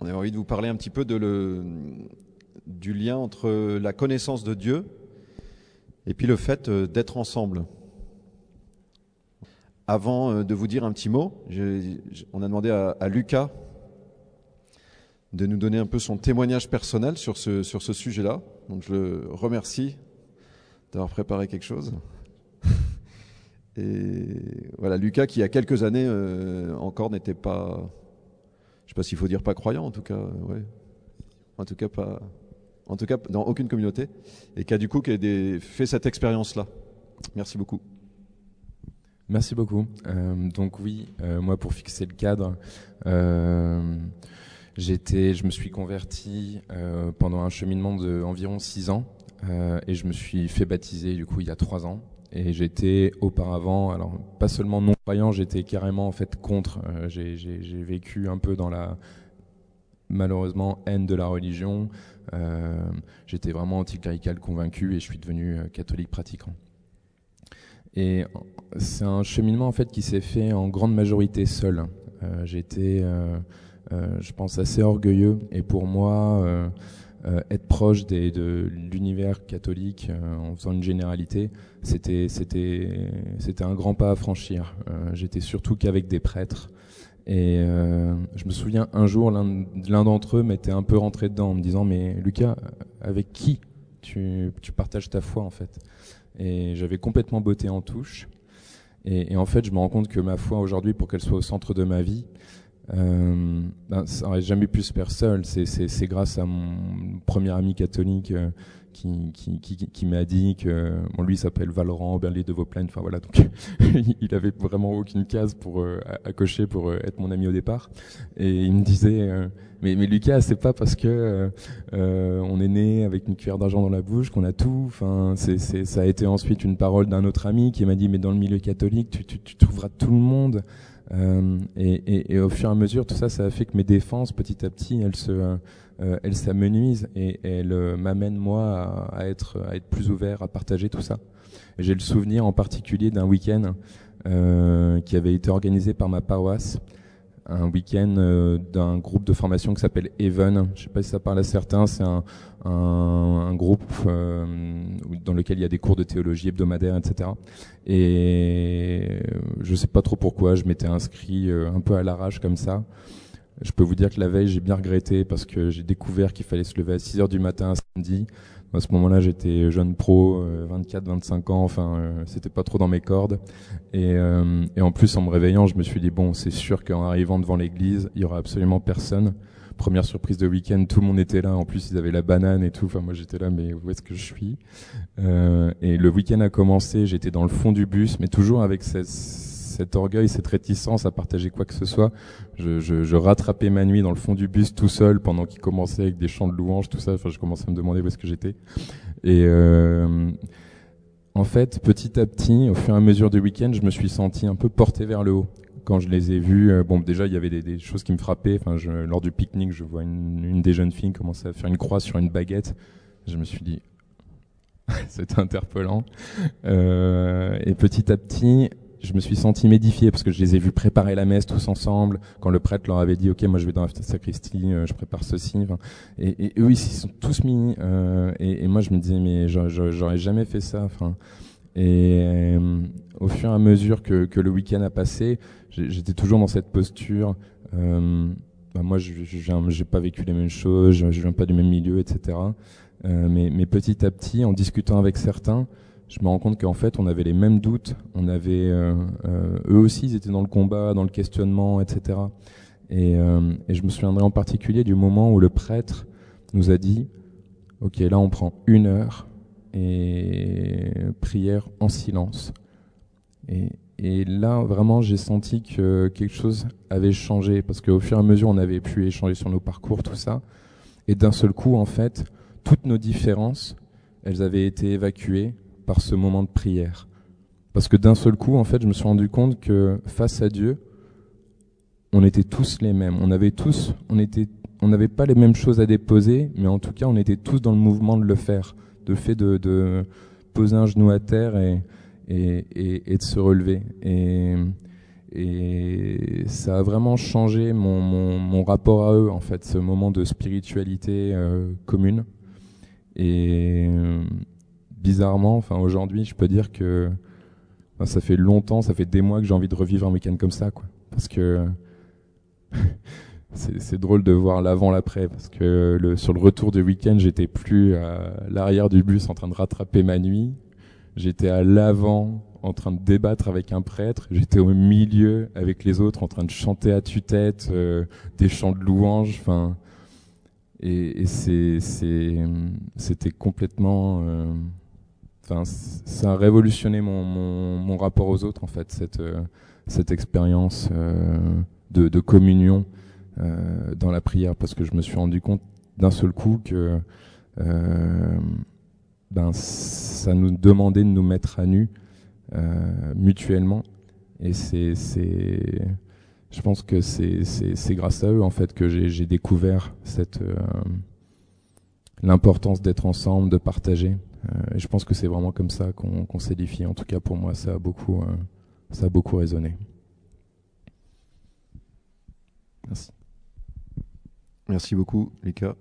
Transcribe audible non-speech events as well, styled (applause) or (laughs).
on avait envie de vous parler un petit peu du lien entre la connaissance de Dieu et puis le fait euh, d'être ensemble. Avant euh, de vous dire un petit mot, on a demandé à, Lucas de nous donner un peu son témoignage personnel sur ce, sur ce sujet-là. Donc je le remercie d'avoir préparé quelque chose. (laughs) Et voilà, Lucas qui, il y a quelques années euh, encore, n'était pas. Je sais pas s'il faut dire pas croyant, en tout cas, ouais. En tout cas, pas. En tout cas, dans aucune communauté. Et qui a du coup qui a fait cette expérience-là. Merci beaucoup. Merci beaucoup. Euh, donc, oui, euh, moi, pour fixer le cadre, j'étais, je me suis converti pendant un cheminement d'environ 6 ans. et je me suis fait baptiser, du coup, il y a 3 ans. Et j'étais auparavant, alors pas seulement non croyant, j'étais carrément en fait contre. Euh, j'ai vécu un peu dans la malheureusement haine de la religion. Euh, j'étais vraiment anticlérical convaincu et je suis devenu euh, catholique pratiquant. Et c'est un cheminement en fait qui s'est fait en grande majorité seul. J'étais, je pense, assez orgueilleux et pour moi euh, être proche des, de l'univers catholique euh, en faisant une généralité, c'était un grand pas à franchir. Euh, j'étais surtout qu'avec des prêtres. Et je me souviens un jour, l'un d'entre eux m'était un peu rentré dedans en me disant Mais Lucas, avec qui tu, tu partages ta foi en fait? Et j'avais complètement botté en touche. Et, et, en fait, je me rends compte que ma foi aujourd'hui, pour qu'elle soit au centre de ma vie, euh, ben, ça n'aurait jamais pu se faire seul. C'est grâce à mon premier ami catholique euh, qui, qui, qui, m'a dit que bon, lui s'appelle Valorant Berlier de Vauplaine. Enfin voilà, donc (laughs) il avait vraiment aucune case pour euh, à, cocher pour euh, être mon ami au départ. Et il me disait, mais, mais Lucas, c'est pas parce que on est né avec une cuillère d'argent dans la bouche qu'on a tout. Enfin, c'est ça a été ensuite une parole d'un autre ami qui m'a dit, mais dans le milieu catholique, tu, tu, trouveras tout le monde. Euh, et, et, au fur et à mesure, tout ça, ça a fait que mes défenses, petit à petit, elles se, euh, elles s'amenuisent et, elles euh, m'amènent moi à, être, à être plus ouvert, à partager tout ça. J'ai le souvenir en particulier d'un week-end euh, qui avait été organisé par ma paroisse un week-end euh, d'un groupe de formation qui s'appelle Even. Je ne sais pas si ça parle à certains. C'est un, un, un, groupe euh, dans lequel il y a des cours de théologie hebdomadaires, etc. Et je ne sais pas trop pourquoi. Je m'étais inscrit un peu à l'arrache comme ça. Je peux vous dire que la veille, j'ai bien regretté parce que j'ai découvert qu'il fallait se lever à 6 heures du matin un samedi. À ce moment-là, j'étais jeune pro, 24, euh, 25 ans, enfin, euh, c'était pas trop dans mes cordes. Et, euh, et, en plus, en me réveillant, je me suis dit, bon, c'est sûr qu'en arrivant devant l'église, il y aura absolument personne. Première surprise de week-end, tout le monde était là. En plus, ils avaient la banane et tout. Enfin, moi, j'étais là, mais où est-ce que je suis? Et le week-end a commencé, j'étais dans le fond du bus, mais toujours avec cette cet orgueil, cette réticence à partager quoi que ce soit. Je, rattrapais ma nuit dans le fond du bus tout seul pendant qu'il commençait avec des chants de louanges, tout ça. Enfin, je commençais à me demander où est-ce que j'étais. Et euh, en fait, petit à petit, au fur et à mesure du week-end, je me suis senti un peu porté vers le haut. Quand je les ai vus, euh, bon, déjà il y avait des, choses qui me frappaient. Enfin, lors du pique-nique, je vois une, des jeunes filles commencer à faire une croix sur une baguette. Je me suis dit, (laughs) c'est interpellant. Euh, et petit à petit, je me suis senti m'édifier parce que je les ai vus préparer la messe tous ensemble. Quand le prêtre leur avait dit, ok, moi je vais dans la sacristie, euh, je prépare ceci. Et, et, eux ils sont tous mis. Euh, et, moi je me disais, mais j'aurais jamais fait ça. Et euh, au fur et à mesure que, le week-end a passé, j'étais toujours dans cette posture. Bah moi, je n'ai pas vécu les mêmes choses, je, viens pas du même milieu, etc. mais petit à petit, en discutant avec certains, je me rends compte qu'en fait, on avait les mêmes doutes. On avait, euh, euh, eux aussi, ils étaient dans le combat, dans le questionnement, etc. Et, euh, et, je me souviendrai en particulier du moment où le prêtre nous a dit, ok, là, on prend une heure et prière en silence. Et, et là, vraiment, j'ai senti que quelque chose avait changé parce qu'au fur et à mesure, on avait pu échanger sur nos parcours, tout ça. Et d'un seul coup, en fait, toutes nos différences, elles avaient été évacuées par ce moment de prière. Parce que d'un seul coup, en fait, je me suis rendu compte que face à Dieu, on était tous les mêmes. On avait tous, on était, on n'avait pas les mêmes choses à déposer, mais en tout cas, on était tous dans le mouvement de le faire, de fait de, de poser un genou à terre et, et, et, de se relever. Et, ça a vraiment changé mon, mon, rapport à eux, en fait, ce moment de spiritualité commune. Et bizarrement, enfin aujourd'hui, je peux dire que ça fait longtemps, ça fait des mois que j'ai envie de revivre un week-end comme ça, quoi. Parce que (laughs) c'est drôle de voir l'avant l'après parce que sur le retour du week-end j'étais plus à l'arrière du bus en train de rattraper ma nuit. J'étais à l'avant en train de débattre avec un prêtre. J'étais au milieu avec les autres en train de chanter à tue-tête euh, des chants de louanges enfin. Et, c'était complètement euh, ça a révolutionné mon, mon, rapport aux autres en fait cette euh, cette expérience de, de communion euh, dans la prière parce que je me suis rendu compte d'un seul coup que euh, ben, ça nous demandait de nous mettre à nu euh, mutuellement et c'est je pense que c'est grâce à eux en fait que j'ai découvert cette l'importance d'être ensemble, de partager. Et je pense que c'est vraiment comme ça qu'on s'édifie. En tout cas, pour moi, ça a beaucoup, ça a beaucoup résonné. Merci. Merci beaucoup, Lucas.